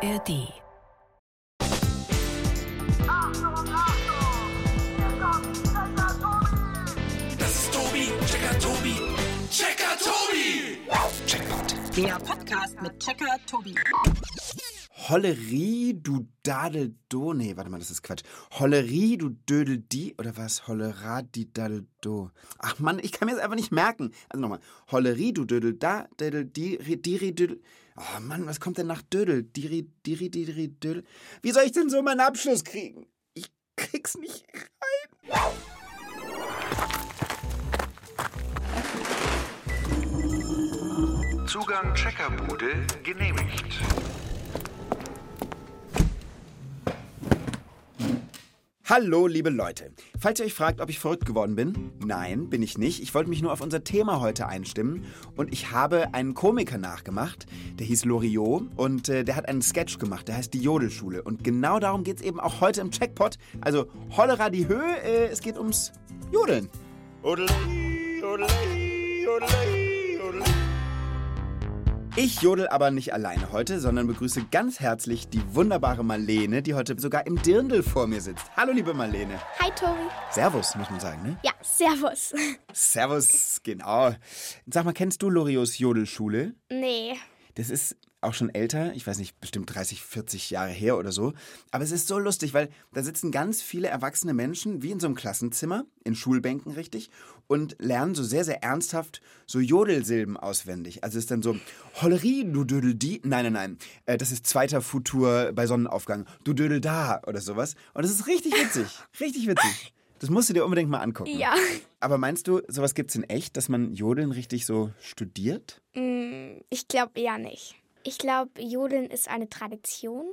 ARD. Das ist Tobi, Checker Tobi, Checker Tobi. Checkpoint. Der Podcast mit Checker Tobi. Hollerie, du Dadeldo. Nee, warte mal, das ist Quatsch. Hollerie, du Dödeldi. Oder was? Holleradi Dadeldo. Ach Mann, ich kann mir das einfach nicht merken. Also nochmal. Hollerie, du Dödelda, Dödeldi, Diri, Dödel. Oh Mann, was kommt denn nach Dödel? Diri, Diri, Diri, Dödel. Wie soll ich denn so meinen Abschluss kriegen? Ich krieg's nicht rein. Zugang Checkerbude genehmigt. Hallo, liebe Leute. Falls ihr euch fragt, ob ich verrückt geworden bin, nein, bin ich nicht. Ich wollte mich nur auf unser Thema heute einstimmen und ich habe einen Komiker nachgemacht, der hieß Loriot und äh, der hat einen Sketch gemacht, der heißt die Jodelschule und genau darum geht es eben auch heute im Checkpot. Also Hollera die Höhe, äh, es geht ums Jodeln. Odelei, odelei, odelei. Ich jodel aber nicht alleine heute, sondern begrüße ganz herzlich die wunderbare Marlene, die heute sogar im Dirndl vor mir sitzt. Hallo, liebe Marlene. Hi Tobi. Servus, muss man sagen, ne? Ja, Servus. Servus, genau. Sag mal, kennst du Loriots Jodelschule? Nee. Das ist auch schon älter, ich weiß nicht, bestimmt 30, 40 Jahre her oder so. Aber es ist so lustig, weil da sitzen ganz viele erwachsene Menschen, wie in so einem Klassenzimmer, in Schulbänken richtig, und lernen so sehr, sehr ernsthaft so Jodelsilben auswendig. Also es ist dann so, Hollerie, du dödel die. Nein, nein, nein. Äh, Das ist zweiter Futur bei Sonnenaufgang. Du dödel da oder sowas. Und das ist richtig witzig. richtig witzig. Das musst du dir unbedingt mal angucken. Ja. Aber meinst du, sowas gibt's in echt, dass man Jodeln richtig so studiert? Mm, Ich glaube eher nicht. Ich glaube, Jodeln ist eine Tradition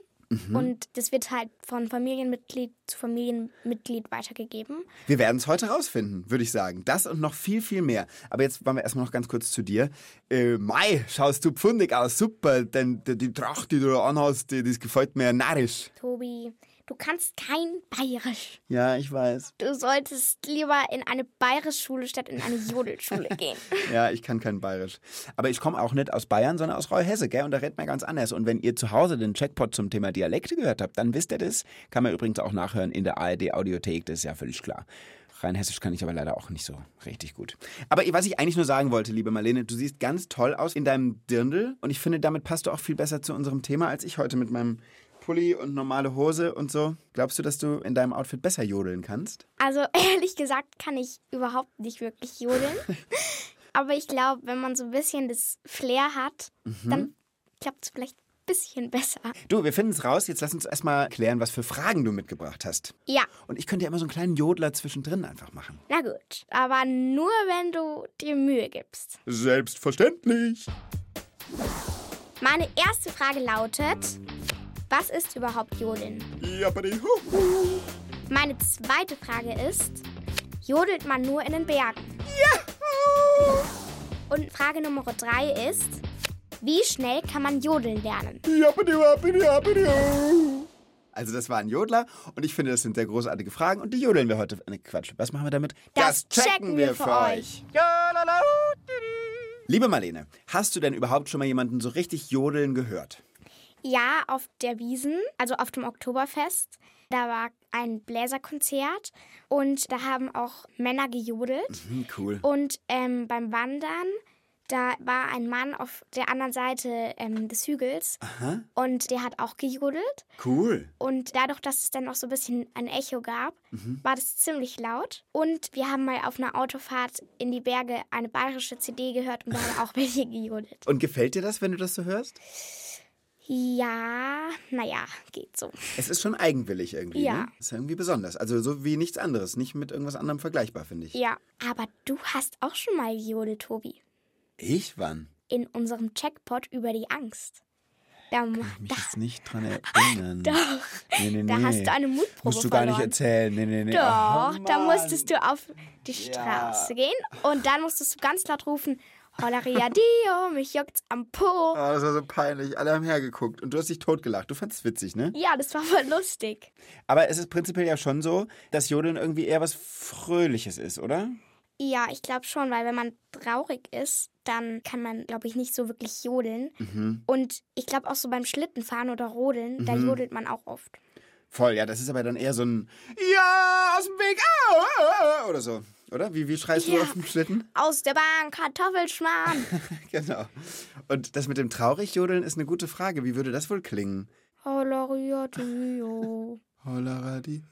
und das wird halt von Familienmitglied zu Familienmitglied weitergegeben. Wir werden es heute rausfinden, würde ich sagen. Das und noch viel, viel mehr. Aber jetzt wollen wir erstmal noch ganz kurz zu dir. Äh, Mai, schaust du pfundig aus, super. Denn die, die Tracht, die du da anhast, die, das gefällt mir narrisch. Tobi, du kannst kein Bayerisch. Ja, ich weiß. Du solltest lieber in eine Bayerisch-Schule statt in eine Jodelschule gehen. Ja, ich kann kein Bayerisch. Aber ich komme auch nicht aus Bayern, sondern aus Reuhesse, gell? Und da redet man ganz anders. Und wenn ihr zu Hause den Checkpot zum Thema Dialekte gehört habt, dann wisst ihr das. Kann man übrigens auch nachhören in der ARD-Audiothek, das ist ja völlig klar. Rein hessisch kann ich aber leider auch nicht so richtig gut. Aber was ich eigentlich nur sagen wollte, liebe Marlene, du siehst ganz toll aus in deinem Dirndl. Und ich finde, damit passt du auch viel besser zu unserem Thema als ich heute mit meinem Pulli und normale Hose und so. Glaubst du, dass du in deinem Outfit besser jodeln kannst? Also ehrlich gesagt kann ich überhaupt nicht wirklich jodeln. Aber ich glaube, wenn man so ein bisschen das Flair hat, dann klappt es vielleicht ein bisschen besser. Du, wir finden es raus. Jetzt lass uns erstmal klären, was für Fragen du mitgebracht hast. Ja, Und ich könnte ja immer so einen kleinen Jodler zwischendrin einfach machen. na gut. Aber nur, wenn du dir Mühe gibst. Selbstverständlich. Meine erste Frage lautet, was ist überhaupt Jodeln? Meine zweite Frage ist, jodelt man nur in den Bergen? Und Frage Nummer drei ist, wie schnell kann man jodeln lernen? Also das war ein Jodler und ich finde, das sind sehr großartige Fragen und die jodeln wir heute. Ne, Quatsch. Was machen wir damit? Das checken wir für euch. Liebe Marlene, hast du denn überhaupt schon mal jemanden so richtig jodeln gehört? Ja, auf der Wiesen, also auf dem Oktoberfest. Da war ein Bläserkonzert und da haben auch Männer gejodelt. Hm, cool. Und ähm, beim Wandern, da war ein Mann auf der anderen Seite ähm, des Hügels und der hat auch gejodelt. Cool. Und dadurch, dass es dann auch so ein bisschen ein Echo gab, war das ziemlich laut. Und wir haben mal auf einer Autofahrt in die Berge eine bayerische CD gehört und da haben auch welche gejodelt. Und gefällt dir das, wenn du das so hörst? Ja, naja, geht so. Es ist schon eigenwillig irgendwie. Ja. Ne? Ist irgendwie besonders. Also so wie nichts anderes. Nicht mit irgendwas anderem vergleichbar, finde ich. Ja, aber du hast auch schon mal gejodelt, Tobi. Ich wann? In unserem Checkpot über die Angst. Da, Mich da, jetzt nicht dran erinnern. doch, Nee, nee, da nee. hast du eine Mutprobe Musst du gar nicht verloren. erzählen. Nee, nee, nee. Doch, Ach, da musstest du auf die Straße gehen und dann musstest du ganz laut rufen, Holleria Dio, mich juckt's am Po. Oh, das war so peinlich. Alle haben hergeguckt und du hast dich totgelacht. Du fandest es witzig, ne? Ja, das war voll lustig. Aber es ist prinzipiell ja schon so, dass Jodeln irgendwie eher was Fröhliches ist, oder? Ja, ich glaube schon, weil wenn man traurig ist, dann kann man, glaube ich, nicht so wirklich jodeln. Mhm. Und ich glaube auch so beim Schlittenfahren oder Rodeln, da jodelt man auch oft. Voll, ja, das ist aber dann eher so ein Ja, aus dem Weg, au, au, au, oder so. Oder? Wie, wie schreist du Ja. auf dem Schlitten? Aus der Bahn, Kartoffelschmarrn. genau. Und das mit dem Traurigjodeln ist eine gute Frage. Wie würde das wohl klingen? Holoriadio. Holleradi.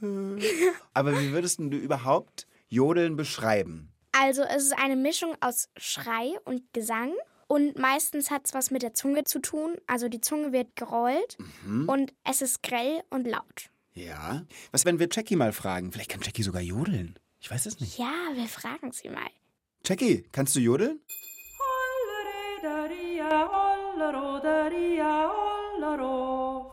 Aber wie würdest du überhaupt Jodeln beschreiben? Also es ist eine Mischung aus Schrei und Gesang. Und meistens hat es was mit der Zunge zu tun. Also die Zunge wird gerollt und es ist grell und laut. Ja. Was, wenn wir Jackie mal fragen? Vielleicht kann Jackie sogar jodeln. Ich weiß es nicht. Ja, wir fragen sie mal. Jackie, kannst du jodeln?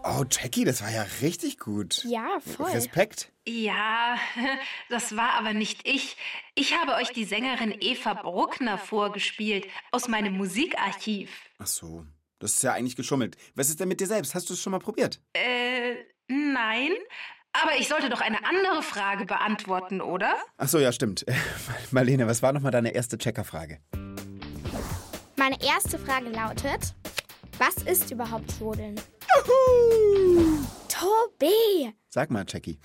Oh, Jackie, das war ja richtig gut. Ja, voll. Respekt. Ja, das war aber nicht ich. Ich habe euch die Sängerin Eva Bruckner vorgespielt aus meinem Musikarchiv. Ach so. Das ist ja eigentlich geschummelt. Was ist denn mit dir selbst? Hast du es schon mal probiert? Äh, nein. Aber ich sollte doch eine andere Frage beantworten, oder? Ach so, ja, stimmt. Marlene, was war nochmal deine erste Checkerfrage? Meine erste Frage lautet: Was ist überhaupt Jodeln? Tobi! Sag mal, Jackie.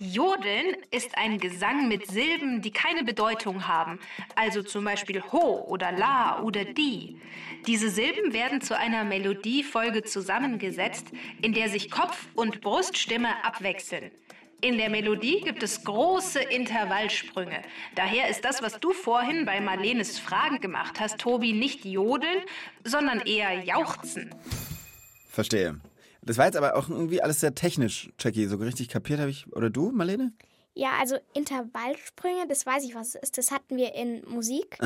Jodeln ist ein Gesang mit Silben, die keine Bedeutung haben. Also zum Beispiel Ho oder La oder Di. Diese Silben werden zu einer Melodiefolge zusammengesetzt, in der sich Kopf- und Bruststimme abwechseln. In der Melodie gibt es große Intervallsprünge. Daher ist das, was du vorhin bei Marlenes Fragen gemacht hast, Tobi, nicht Jodeln, sondern eher Jauchzen. Verstehe. Das war jetzt aber auch irgendwie alles sehr technisch, Jackie. So richtig kapiert habe ich. Oder du, Marlene? Ja, also Intervallsprünge, das weiß ich, was es ist. Das hatten wir in Musik.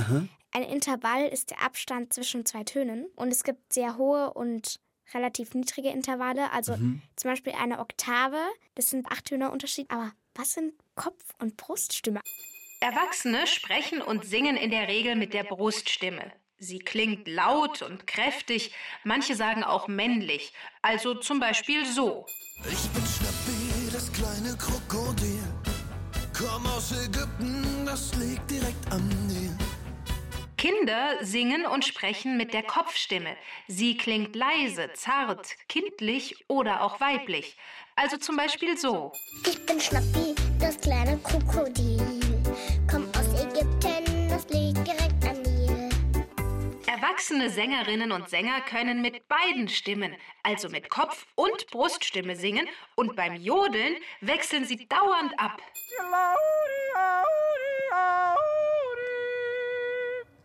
Ein Intervall ist der Abstand zwischen zwei Tönen. Und es gibt sehr hohe und relativ niedrige Intervalle. Also zum Beispiel eine Oktave, das sind acht Töne Unterschied. Aber was sind Kopf- und Bruststimme? Erwachsene sprechen und singen in der Regel mit der Bruststimme. Sie klingt laut und kräftig, manche sagen auch männlich, also zum Beispiel so. Ich bin Schnappi, das kleine Krokodil. Komm aus Ägypten, das liegt direkt am Nil. Kinder singen und sprechen mit der Kopfstimme. Sie klingt leise, zart, kindlich oder auch weiblich. Also zum Beispiel so. Ich bin Schnappi, das kleine Krokodil. Erwachsene Sängerinnen und Sänger können mit beiden Stimmen, also mit Kopf- und Bruststimme singen und beim Jodeln wechseln sie dauernd ab.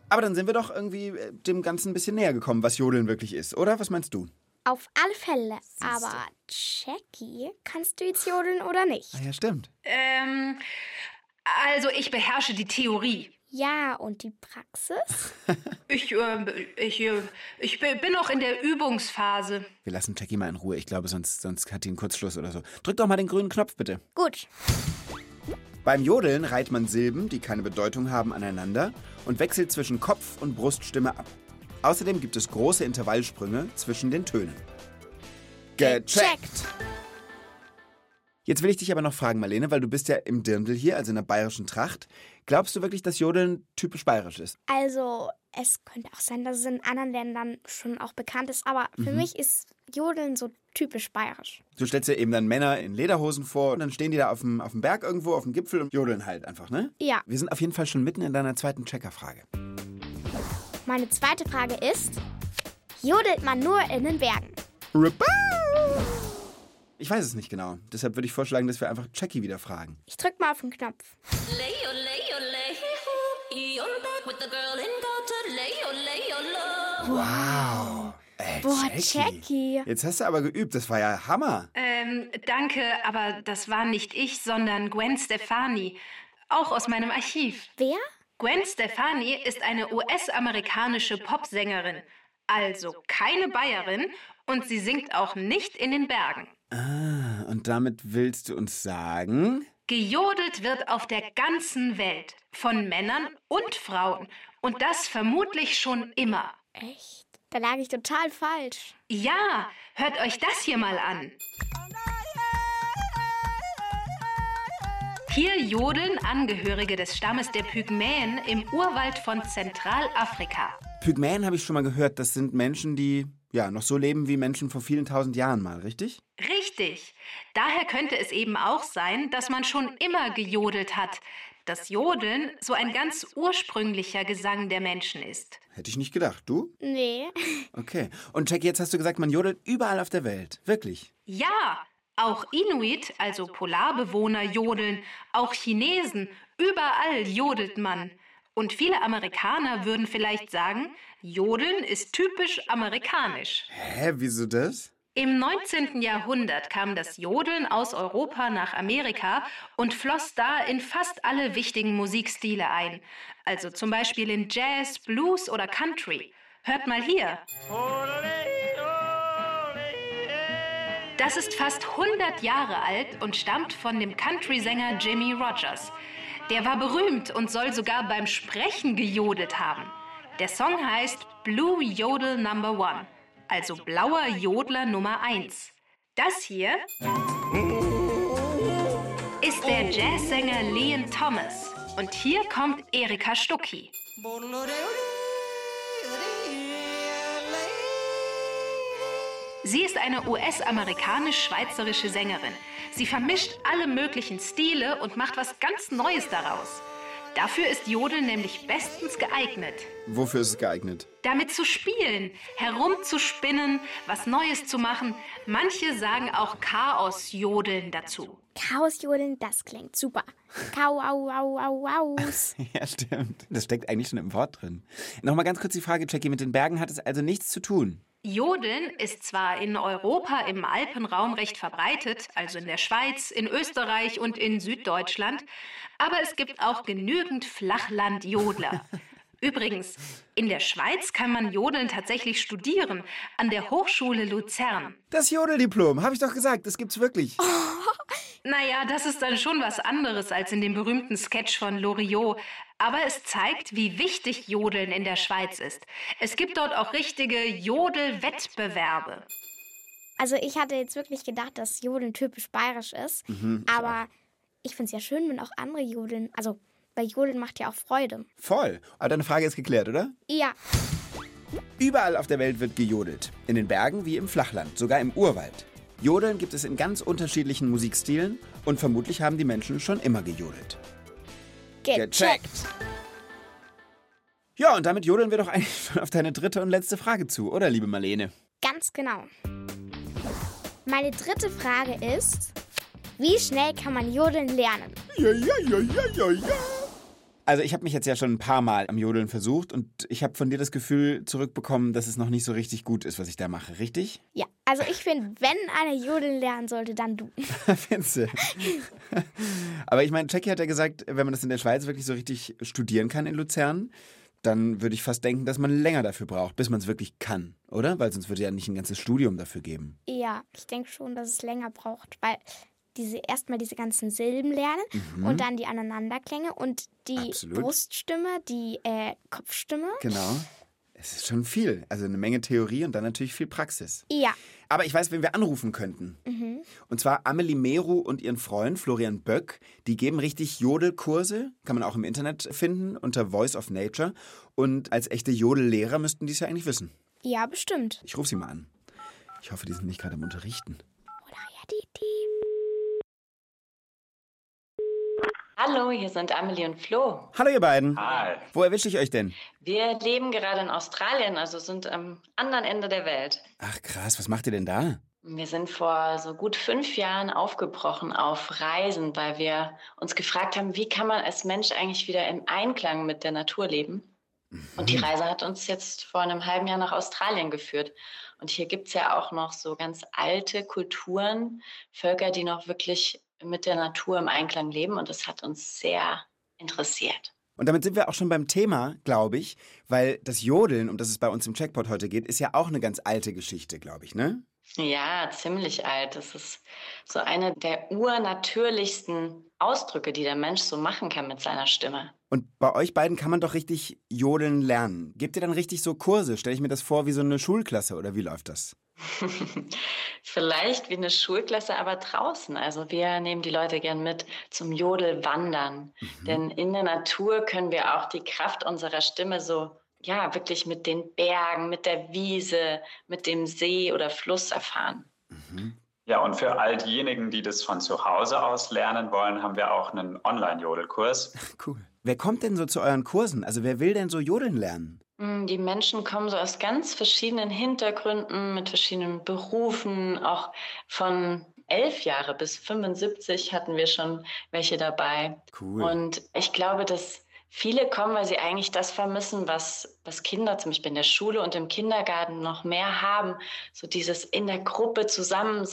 Aber dann sind wir doch irgendwie äh, dem Ganzen ein bisschen näher gekommen, was Jodeln wirklich ist, oder? Was meinst du? Auf alle Fälle. Aber Jackie, kannst du jetzt jodeln oder nicht? Ah ja, stimmt. Ähm, also ich beherrsche die Theorie. Ja, und die Praxis? Ich, äh, ich, äh, ich bi- bin noch in der Übungsphase. Wir lassen Jackie mal in Ruhe. Ich glaube, sonst, sonst hat die einen Kurzschluss oder so. Drück doch mal den grünen Knopf, bitte. Gut. Beim Jodeln reiht man Silben, die keine Bedeutung haben, aneinander und wechselt zwischen Kopf- und Bruststimme ab. Außerdem gibt es große Intervallsprünge zwischen den Tönen. Gecheckt! Jetzt will ich dich aber noch fragen, Marlene, weil du bist ja im Dirndl hier, also in der bayerischen Tracht. Glaubst du wirklich, dass Jodeln typisch bayerisch ist? Also, es könnte auch sein, dass es in anderen Ländern schon auch bekannt ist, aber für mich ist Jodeln so typisch bayerisch. Du stellst dir eben dann Männer in Lederhosen vor und dann stehen die da auf dem, auf dem Berg irgendwo, auf dem Gipfel und jodeln halt einfach, ne? Ja. Wir sind auf jeden Fall schon mitten in deiner zweiten Checkerfrage. Meine zweite Frage ist: Jodelt man nur in den Bergen? Ich weiß es nicht genau. Deshalb würde ich vorschlagen, dass wir einfach Jackie wieder fragen. Ich drück mal auf den Knopf. Wow. Ey, Boah, Jackie. Jetzt hast du aber geübt. Das war ja Hammer. Ähm, danke, aber das war nicht ich, sondern Gwen Stefani. Auch aus meinem Archiv. Wer? Gwen Stefani ist eine US-amerikanische Popsängerin. Also keine Bayerin und sie singt auch nicht in den Bergen. Ah, und damit willst du uns sagen? Gejodelt wird auf der ganzen Welt. Von Männern und Frauen. Und das vermutlich schon immer. Echt? Da lag ich total falsch. Ja, hört euch das hier mal an. Hier jodeln Angehörige des Stammes der Pygmäen im Urwald von Zentralafrika. Pygmäen habe ich schon mal gehört, das sind Menschen, die ja noch so leben wie Menschen vor vielen tausend Jahren mal, richtig? Richtig. Daher könnte es eben auch sein, dass man schon immer gejodelt hat. Dass Jodeln so ein ganz ursprünglicher Gesang der Menschen ist. Hätte ich nicht gedacht. Du? Nee. Okay. Und Jackie, jetzt hast du gesagt, man jodelt überall auf der Welt. Wirklich? Ja, auch Inuit, also Polarbewohner, jodeln, auch Chinesen, überall jodelt man. Und viele Amerikaner würden vielleicht sagen, Jodeln ist typisch amerikanisch. Hä, wieso das? Im 19. Jahrhundert kam das Jodeln aus Europa nach Amerika und floss da in fast alle wichtigen Musikstile ein. Also zum Beispiel in Jazz, Blues oder Country. Hört mal hier. Das ist fast 100 Jahre alt und stammt von dem Country-Sänger Jimmy Rogers. Der war berühmt und soll sogar beim Sprechen gejodelt haben. Der Song heißt Blue Yodel Number One, also blauer Jodler Nummer 1. Das hier ist der Jazzsänger Leon Thomas. Und hier kommt Erika Stucki. Sie ist eine US-amerikanisch-schweizerische Sängerin. Sie vermischt alle möglichen Stile und macht was ganz Neues daraus. Dafür ist Jodeln nämlich bestens geeignet. Wofür ist es geeignet? Damit zu spielen, herumzuspinnen, was Neues zu machen. Manche sagen auch Chaos-Jodeln dazu. Chaosjodeln, das klingt super. Kau, au, au, au, aus. Ja, stimmt. Das steckt eigentlich schon im Wort drin. Nochmal ganz kurz die Frage, Jackie, mit den Bergen hat es also nichts zu tun. Jodeln ist zwar in Europa im Alpenraum recht verbreitet, also in der Schweiz, in Österreich und in Süddeutschland, aber es gibt auch genügend Flachlandjodler. Übrigens, in der Schweiz kann man Jodeln tatsächlich studieren, an der Hochschule Luzern. Das Jodeldiplom, habe ich doch gesagt, das gibt's wirklich. Naja, das ist dann schon was anderes als in dem berühmten Sketch von Loriot. Aber es zeigt, wie wichtig Jodeln in der Schweiz ist. Es gibt dort auch richtige Jodelwettbewerbe. Also ich hatte jetzt wirklich gedacht, dass Jodeln typisch bayerisch ist. aber ich finde es ja schön, wenn auch andere Jodeln, also weil Jodeln macht ja auch Freude. Voll. Aber deine Frage ist geklärt, oder? Ja, Überall auf der Welt wird gejodelt. In den Bergen wie im Flachland, sogar im Urwald. Jodeln gibt es in ganz unterschiedlichen Musikstilen und vermutlich haben die Menschen schon immer gejodelt. gecheckt. Ja, und damit jodeln wir doch eigentlich schon auf deine dritte und letzte Frage zu, oder liebe Marlene? Ganz genau. Meine dritte Frage ist, wie schnell kann man Jodeln lernen? Ja, ja, ja, ja, ja, ja. Also ich habe mich jetzt ja schon ein paar Mal am Jodeln versucht und ich habe von dir das Gefühl zurückbekommen, dass es noch nicht so richtig gut ist, was ich da mache, richtig? Ja, also ich finde, wenn einer Jodeln lernen sollte, dann du. Findest du? Aber ich meine, Jackie hat ja gesagt, wenn man das in der Schweiz wirklich so richtig studieren kann in Luzern, dann würde ich fast denken, dass man länger dafür braucht, bis man es wirklich kann, oder? Weil sonst würde ja nicht ein ganzes Studium dafür geben. Ja, ich denke schon, dass es länger braucht, weil diese erstmal diese ganzen Silben lernen und dann die Aneinanderklänge und die Absolut. Bruststimme, die äh, Kopfstimme. Genau. Es ist schon viel. Also eine Menge Theorie und dann natürlich viel Praxis. Ja, Aber ich weiß, wen wir anrufen könnten. Und zwar Amelie Meru und ihren Freund Florian Böck. Die geben richtig Jodelkurse, kann man auch im Internet finden, unter Voice of Nature. Und als echte Jodellehrer müssten die es ja eigentlich wissen. ja, bestimmt. Ich rufe sie mal an. Ich hoffe, die sind nicht gerade am Unterrichten. Oder ja, die, die. Hallo, hier sind Amelie und Flo. Hallo ihr beiden. Hi. Wo erwische ich euch denn? Wir leben gerade in Australien, also sind am anderen Ende der Welt. Ach krass, was macht ihr denn da? Wir sind vor so gut fünf Jahren aufgebrochen auf Reisen, weil wir uns gefragt haben, wie kann man als Mensch eigentlich wieder im Einklang mit der Natur leben? Und die Reise hat uns jetzt vor einem halben Jahr nach Australien geführt. Und hier gibt es ja auch noch so ganz alte Kulturen, Völker, die noch wirklich mit der Natur im Einklang leben. Und das hat uns sehr interessiert. Und damit sind wir auch schon beim Thema, glaube ich, weil das Jodeln, um das es bei uns im Checkpot heute geht, ist ja auch eine ganz alte Geschichte, glaube ich, ne? Ja, ziemlich alt. Das ist so eine der urnatürlichsten Ausdrücke, die der Mensch so machen kann mit seiner Stimme. Und bei euch beiden kann man doch richtig Jodeln lernen. Gebt ihr dann richtig so Kurse? Stelle ich mir das vor wie so eine Schulklasse oder wie läuft das? Vielleicht wie eine Schulklasse, aber draußen. Also wir nehmen die Leute gern mit zum Jodelwandern. Denn in der Natur können wir auch die Kraft unserer Stimme so, ja, wirklich mit den Bergen, mit der Wiese, mit dem See oder Fluss erfahren. Ja, und für all diejenigen, die das von zu Hause aus lernen wollen, haben wir auch einen Online-Jodelkurs. Cool. Wer kommt denn so zu euren Kursen? Also wer will denn so jodeln lernen? Mm, Die Menschen kommen so aus ganz verschiedenen Hintergründen, mit verschiedenen Berufen, auch von elf Jahre bis 75 hatten wir schon welche dabei. Cool. Und ich glaube, dass viele kommen, weil sie eigentlich das vermissen, was, was Kinder zum Beispiel in der Schule und im Kindergarten noch mehr haben. So dieses in der Gruppe zusammen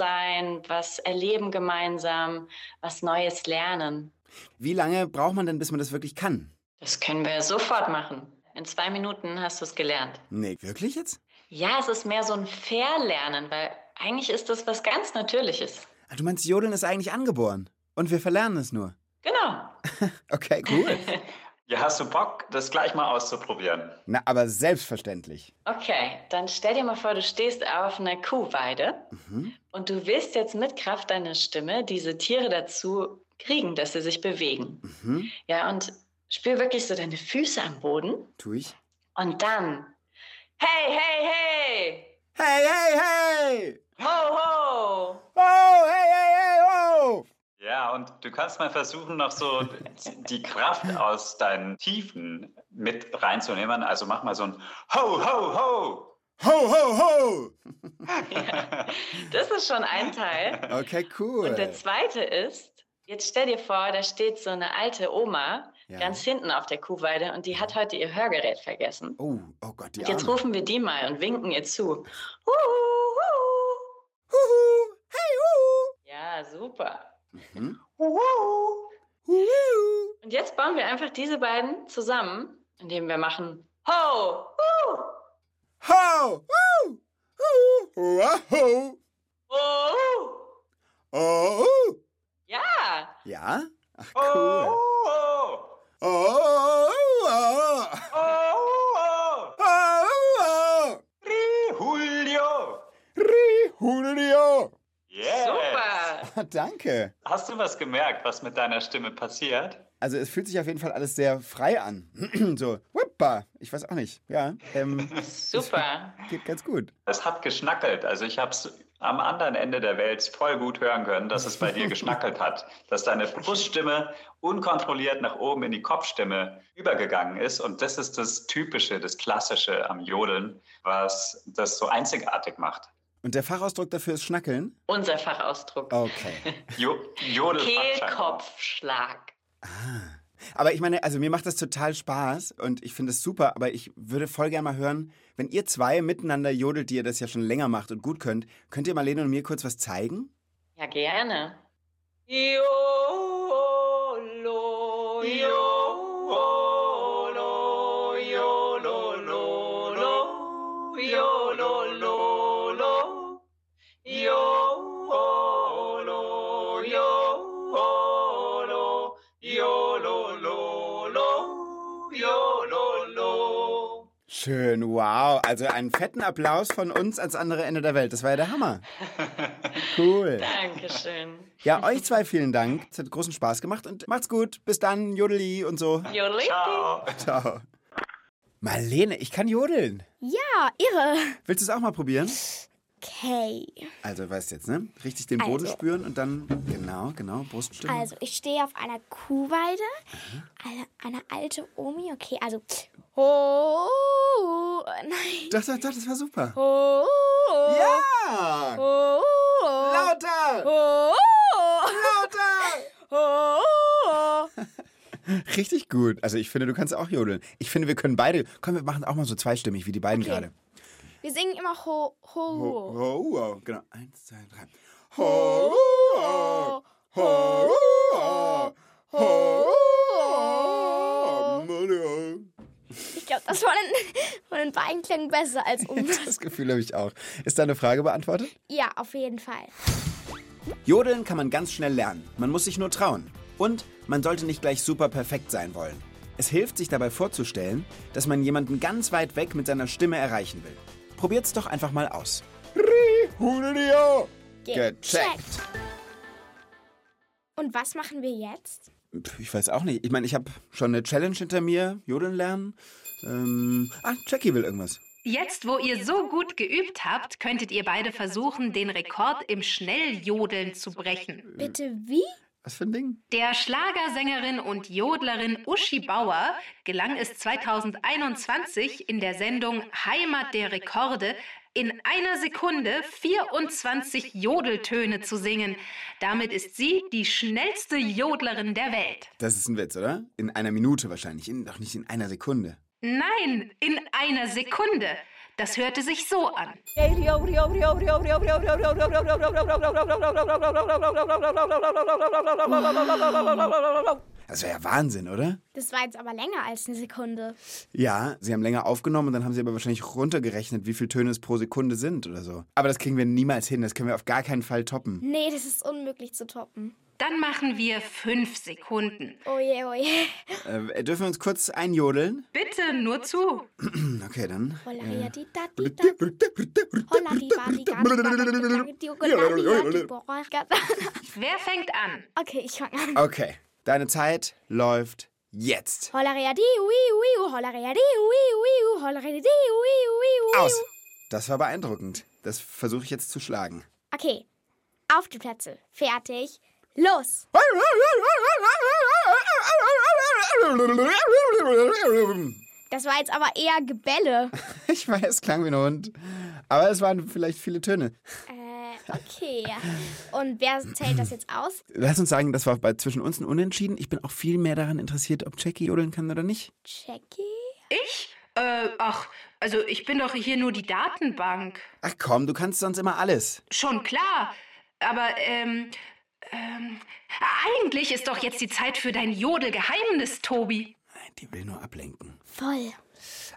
was erleben gemeinsam, was Neues lernen. Wie lange braucht man denn, bis man das wirklich kann? Das können wir sofort machen. In zwei Minuten hast du es gelernt. Nee, wirklich jetzt? Ja, es ist mehr so ein Verlernen, weil eigentlich ist das was ganz Natürliches. Ah, Du meinst, Jodeln ist eigentlich angeboren. Und wir verlernen es nur. Genau. Okay, cool. Ja, hast du Bock, das gleich mal auszuprobieren? Na, aber selbstverständlich. Okay, dann stell dir mal vor, du stehst auf einer Kuhweide Mhm. und du willst jetzt mit Kraft deiner Stimme diese Tiere dazu kriegen, dass sie sich bewegen. Mhm. Ja, und spür wirklich so deine Füße am Boden Tu ich. und dann, hey, hey, hey, Hey, hey, hey! ho, ho. Oh, hey, hey, hey, oh! Ja, und du kannst mal versuchen, noch so die Kraft aus deinen Tiefen mit reinzunehmen. Also mach mal so ein Ho, Ho, Ho. Ho, ho, ho! Das ist schon ein Teil. Okay, cool. Und der zweite ist, jetzt stell dir vor, da steht so eine alte Oma Ja. ganz hinten auf der Kuhweide und die hat heute ihr Hörgerät vergessen. Oh, oh Gott, die Und jetzt Arme. rufen wir die mal und winken ihr zu. Huhu, huhu. Huhu, hey, huhu. Ja, super. Mhm. Huhu. Huhu. Und jetzt bauen wir einfach diese beiden zusammen, indem wir machen Ho, hu, Ho, hu, hu, hua, ho, oh, hu. Ja, Ja? Ach, Oh, cool. oh, Oh, oh, oh, oh, oh, oh, oh. Ri, Julio. Ri, Julio. Yes. super. Danke. Hast du was gemerkt, was mit deiner Stimme passiert? Also es fühlt sich auf jeden Fall alles sehr frei an. so, whippa. Ich weiß auch nicht. Ja, ähm, Super. geht ganz gut. Es hat geschnackelt. Also ich habe es am anderen Ende der Welt voll gut hören können, dass es bei dir geschnackelt hat. Dass deine Bruststimme unkontrolliert nach oben in die Kopfstimme übergegangen ist. Und das ist das Typische, das Klassische am Jodeln, was das so einzigartig macht. Und der Fachausdruck dafür ist Schnackeln? Unser Fachausdruck. Okay. Jo Jodel Kehlkopfschlag. Aber ich meine, also mir macht das total Spaß und ich finde es super, aber ich würde voll gerne mal hören, wenn ihr zwei miteinander jodelt, die ihr das ja schon länger macht und gut könnt, könnt ihr Marlene und mir kurz was zeigen? Ja, gerne. Jolo, jolo, jolololo, jolololo, Schön, wow. Also einen fetten Applaus von uns ans andere Ende der Welt. Das war ja der Hammer. Cool. Dankeschön. Ja, euch zwei vielen Dank. Es hat großen Spaß gemacht und macht's gut. Bis dann, Jodeli und so. Jodeli. Ciao. Ciao. Marlene, ich kann jodeln. Ja, irre. Willst du es auch mal probieren? Okay. Also, weißt jetzt, ne? Richtig den Boden Also. spüren und dann, genau, genau, Bruststimme. Also, ich stehe auf einer Kuhweide. Eine, eine alte Omi. Okay, also. Ho, nein. Doch, doch, doch, das war super. Ho, Ja! ho, Lauter! ho, Lauter! ho. Richtig gut. Also, ich finde, du kannst auch jodeln. Ich finde, wir können beide. Komm, wir machen auch mal so zweistimmig, wie die beiden Okay. gerade. Wir singen immer ho, ho, Ho, ho. ho, ho. Genau. Eins, zwei, drei. Ho, ho, ho, ho, ho, ho. Das von den, von den beiden klang besser als uns. Das Gefühl habe ich auch. Ist deine Frage beantwortet? ja, auf jeden Fall. Jodeln kann man ganz schnell lernen. Man muss sich nur trauen. Und man sollte nicht gleich super perfekt sein wollen. Es hilft, sich dabei vorzustellen, dass man jemanden ganz weit weg mit seiner Stimme erreichen will. Probiert's doch einfach mal aus. Hudelio. Gecheckt. Und was machen wir jetzt? Ich weiß auch nicht. Ich meine, ich habe schon eine Challenge hinter mir. Jodeln lernen. Ähm, ah, Jackie will irgendwas. Jetzt, wo ihr so gut geübt habt, könntet ihr beide versuchen, den Rekord im Schnelljodeln zu brechen. Bitte wie? Was für ein Ding? Der Schlagersängerin und Jodlerin Uschi Bauer gelang es 2021 in der Sendung Heimat der Rekorde in einer Sekunde 24 Jodeltöne zu singen. Damit ist sie die schnellste Jodlerin der Welt. Das ist ein Witz, oder? In einer Minute wahrscheinlich. In, doch nicht in einer Sekunde. Nein, in einer Sekunde. Das hörte sich so an. Das wäre ja Wahnsinn, oder? Das war jetzt aber länger als eine Sekunde. Ja, sie haben länger aufgenommen und dann haben sie aber wahrscheinlich runtergerechnet, wie viele Töne es pro Sekunde sind oder so. Aber das kriegen wir niemals hin. Das können wir auf gar keinen Fall toppen. Nee, das ist unmöglich zu toppen. Dann machen wir fünf Sekunden. Oh je, oh je. Äh, dürfen wir uns kurz einjodeln? Bitte nur zu. Okay, dann. Wer fängt an? Okay, ich fange an. Okay, deine Zeit läuft jetzt. Aus. Das war beeindruckend. Das versuche ich jetzt zu schlagen. Okay, auf die Plätze. Fertig. Los. Das war jetzt aber eher Gebälle. Ich weiß, es klang wie ein Hund. Aber es waren vielleicht viele Töne. Äh, okay. Und wer zählt das jetzt aus? Lass uns sagen, das war bei zwischen uns ein Unentschieden. Ich bin auch viel mehr daran interessiert, ob Jackie jodeln kann oder nicht. Jackie? Ich? Äh, ach, also ich bin doch hier nur die Datenbank. Ach komm, du kannst sonst immer alles. Schon klar. Aber, ähm, ähm, eigentlich ist doch jetzt die Zeit für dein Jodelgeheimnis, Tobi. Die will nur ablenken. Voll.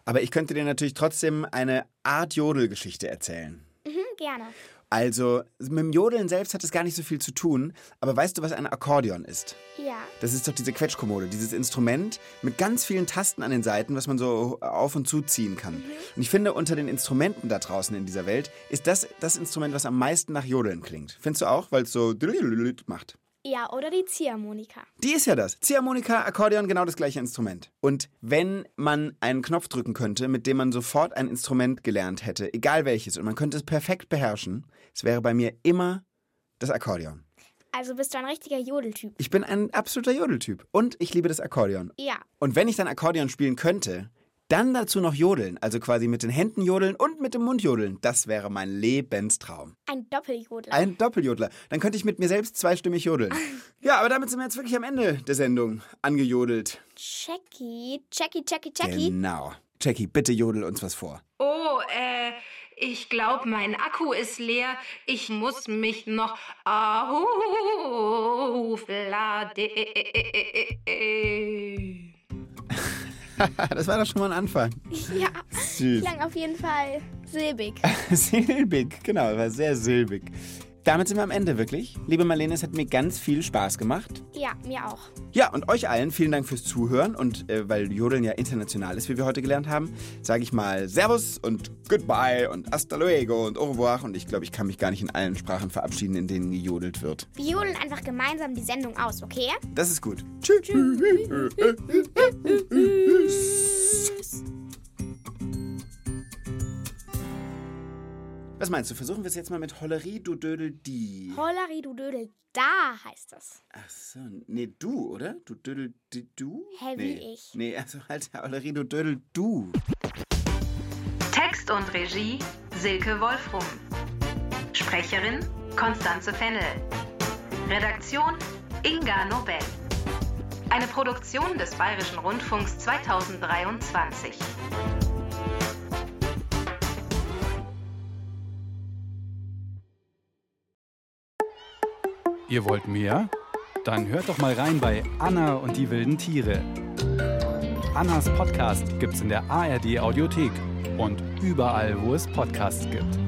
Aber ich könnte dir natürlich trotzdem eine Art Jodelgeschichte erzählen. Mhm, gerne. Also, mit dem Jodeln selbst hat es gar nicht so viel zu tun. Aber weißt du, was ein Akkordeon ist? Ja. Das ist doch diese Quetschkommode, dieses Instrument mit ganz vielen Tasten an den Seiten, was man so auf und zuziehen kann. Und ich finde, unter den Instrumenten da draußen in dieser Welt ist das das Instrument, was am meisten nach Jodeln klingt. Findest du auch? Weil es so macht. Ja, oder die Ziehharmonika. Die ist ja das. Ziehharmonika, Akkordeon, genau das gleiche Instrument. Und wenn man einen Knopf drücken könnte, mit dem man sofort ein Instrument gelernt hätte, egal welches, und man könnte es perfekt beherrschen, es wäre bei mir immer das Akkordeon. Also bist du ein richtiger Jodeltyp. Ich bin ein absoluter Jodeltyp und ich liebe das Akkordeon. Ja. Und wenn ich dann Akkordeon spielen könnte, dann dazu noch jodeln, also quasi mit den Händen jodeln und mit dem Mund jodeln, das wäre mein Lebenstraum. Ein Doppeljodler. Ein Doppeljodler. Dann könnte ich mit mir selbst zweistimmig jodeln. Ja, aber damit sind wir jetzt wirklich am Ende der Sendung angejodelt. Jackie, Jackie, Jackie, Jackie. Genau. Jackie, bitte jodel uns was vor. Oh, äh, ich glaube, mein Akku ist leer. Ich muss mich noch aufladen. das war doch schon mal ein Anfang. Ja, Süß. klang auf jeden Fall silbig. silbig, genau, war sehr silbig. Damit sind wir am Ende wirklich. Liebe Marlene, es hat mir ganz viel Spaß gemacht. Ja, mir auch. Ja, und euch allen vielen Dank fürs Zuhören. Und äh, weil Jodeln ja international ist, wie wir heute gelernt haben, sage ich mal Servus und Goodbye und Hasta luego und Au revoir. Und ich glaube, ich kann mich gar nicht in allen Sprachen verabschieden, in denen gejodelt wird. Wir jodeln einfach gemeinsam die Sendung aus, okay? Das ist gut. Tschüss. Was meinst du? Versuchen wir es jetzt mal mit Hollerie, du Dödel, die. Hollari du Dödel, da heißt es. Ach so, nee, du, oder? Du Dödel, die, du? Hä, wie nee. ich? Nee, also halt, Hollerie, du Dödel, du. Text und Regie Silke Wolfrum. Sprecherin Konstanze Fennel. Redaktion Inga Nobel. Eine Produktion des Bayerischen Rundfunks 2023. Ihr wollt mehr? Dann hört doch mal rein bei Anna und die wilden Tiere. Annas Podcast gibt's in der ARD Audiothek und überall, wo es Podcasts gibt.